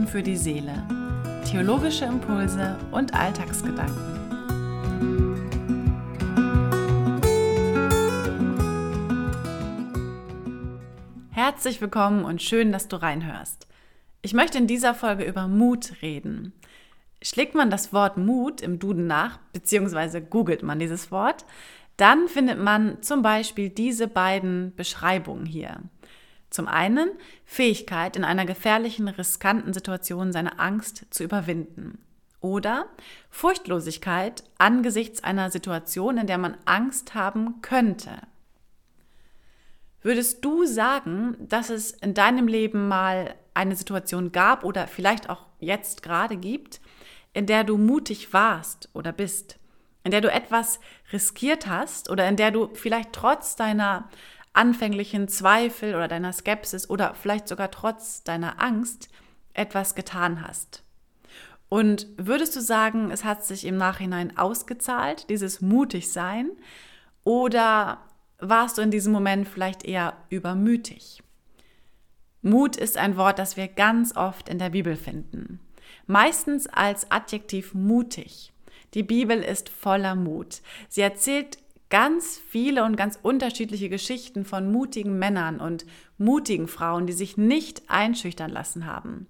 Tun für die Seele. Theologische Impulse und Alltagsgedanken. Herzlich willkommen und schön, dass du reinhörst. Ich möchte in dieser Folge über Mut reden. Schlägt man das Wort Mut im Duden nach, beziehungsweise googelt man dieses Wort, dann findet man zum Beispiel diese beiden Beschreibungen hier. Zum einen Fähigkeit, in einer gefährlichen, riskanten Situation seine Angst zu überwinden. Oder Furchtlosigkeit angesichts einer Situation, in der man Angst haben könnte. Würdest du sagen, dass es in deinem Leben mal eine Situation gab oder vielleicht auch jetzt gerade gibt, in der du mutig warst oder bist, in der du etwas riskiert hast oder in der du vielleicht trotz deiner anfänglichen Zweifel oder deiner Skepsis oder vielleicht sogar trotz deiner Angst etwas getan hast. Und würdest du sagen, es hat sich im Nachhinein ausgezahlt, dieses mutig sein, oder warst du in diesem Moment vielleicht eher übermütig? Mut ist ein Wort, das wir ganz oft in der Bibel finden. Meistens als Adjektiv mutig. Die Bibel ist voller Mut. Sie erzählt ganz viele und ganz unterschiedliche Geschichten von mutigen Männern und mutigen Frauen, die sich nicht einschüchtern lassen haben,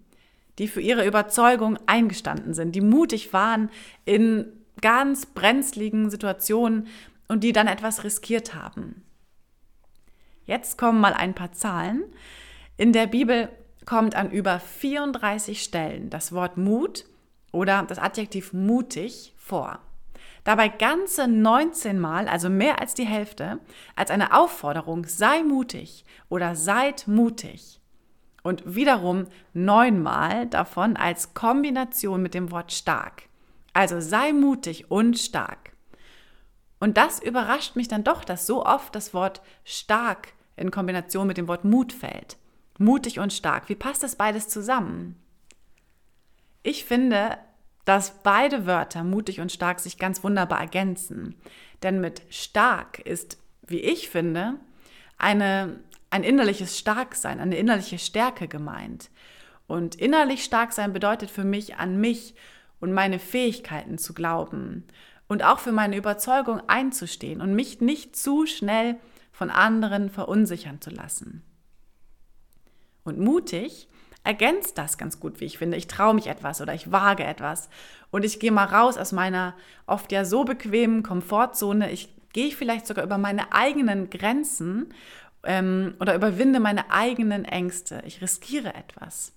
die für ihre Überzeugung eingestanden sind, die mutig waren in ganz brenzligen Situationen und die dann etwas riskiert haben. Jetzt kommen mal ein paar Zahlen. In der Bibel kommt an über 34 Stellen das Wort Mut oder das Adjektiv mutig vor. Dabei ganze 19 Mal, also mehr als die Hälfte, als eine Aufforderung, sei mutig oder seid mutig. Und wiederum neunmal davon als Kombination mit dem Wort stark. Also sei mutig und stark. Und das überrascht mich dann doch, dass so oft das Wort stark in Kombination mit dem Wort Mut fällt. Mutig und stark. Wie passt das beides zusammen? Ich finde, dass beide Wörter mutig und stark sich ganz wunderbar ergänzen. Denn mit stark ist, wie ich finde, eine, ein innerliches Starksein, eine innerliche Stärke gemeint. Und innerlich stark sein bedeutet für mich, an mich und meine Fähigkeiten zu glauben und auch für meine Überzeugung einzustehen und mich nicht zu schnell von anderen verunsichern zu lassen. Und mutig ergänzt das ganz gut, wie ich finde. Ich traue mich etwas oder ich wage etwas und ich gehe mal raus aus meiner oft ja so bequemen Komfortzone. Ich gehe vielleicht sogar über meine eigenen Grenzen ähm, oder überwinde meine eigenen Ängste. Ich riskiere etwas.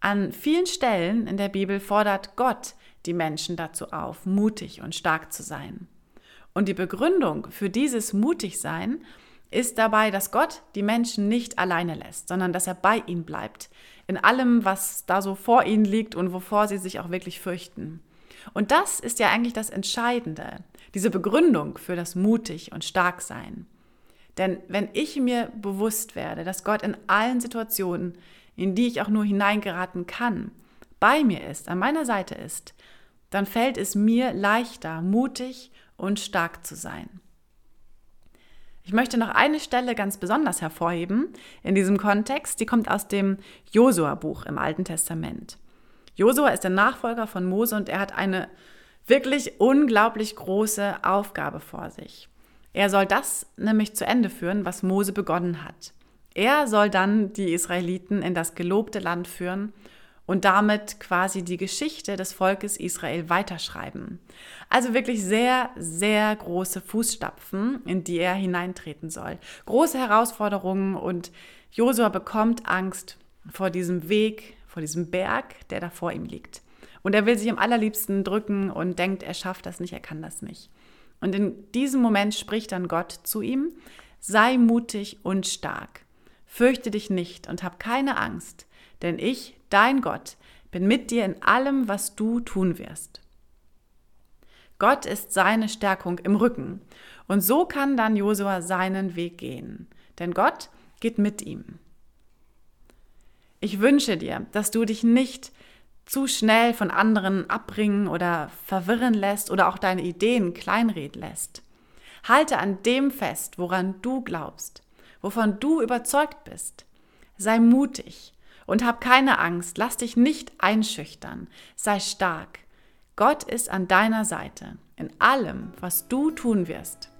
An vielen Stellen in der Bibel fordert Gott die Menschen dazu auf, mutig und stark zu sein. Und die Begründung für dieses Mutigsein ist dabei, dass Gott die Menschen nicht alleine lässt, sondern dass er bei ihnen bleibt. In allem, was da so vor ihnen liegt und wovor sie sich auch wirklich fürchten. Und das ist ja eigentlich das Entscheidende, diese Begründung für das mutig und stark sein. Denn wenn ich mir bewusst werde, dass Gott in allen Situationen, in die ich auch nur hineingeraten kann, bei mir ist, an meiner Seite ist, dann fällt es mir leichter, mutig und stark zu sein. Ich möchte noch eine Stelle ganz besonders hervorheben in diesem Kontext. Die kommt aus dem Josua-Buch im Alten Testament. Josua ist der Nachfolger von Mose und er hat eine wirklich unglaublich große Aufgabe vor sich. Er soll das nämlich zu Ende führen, was Mose begonnen hat. Er soll dann die Israeliten in das gelobte Land führen und damit quasi die Geschichte des Volkes Israel weiterschreiben. Also wirklich sehr, sehr große Fußstapfen, in die er hineintreten soll. Große Herausforderungen und Josua bekommt Angst vor diesem Weg, vor diesem Berg, der da vor ihm liegt. Und er will sich am allerliebsten drücken und denkt, er schafft das nicht, er kann das nicht. Und in diesem Moment spricht dann Gott zu ihm, sei mutig und stark. Fürchte dich nicht und hab keine Angst, denn ich, dein Gott, bin mit dir in allem, was du tun wirst. Gott ist seine Stärkung im Rücken. Und so kann dann Josua seinen Weg gehen. Denn Gott geht mit ihm. Ich wünsche dir, dass du dich nicht zu schnell von anderen abbringen oder verwirren lässt oder auch deine Ideen kleinreden lässt. Halte an dem fest, woran du glaubst, wovon du überzeugt bist. Sei mutig Und hab keine Angst, lass dich nicht einschüchtern, sei stark. Gott ist an deiner Seite in allem, was du tun wirst.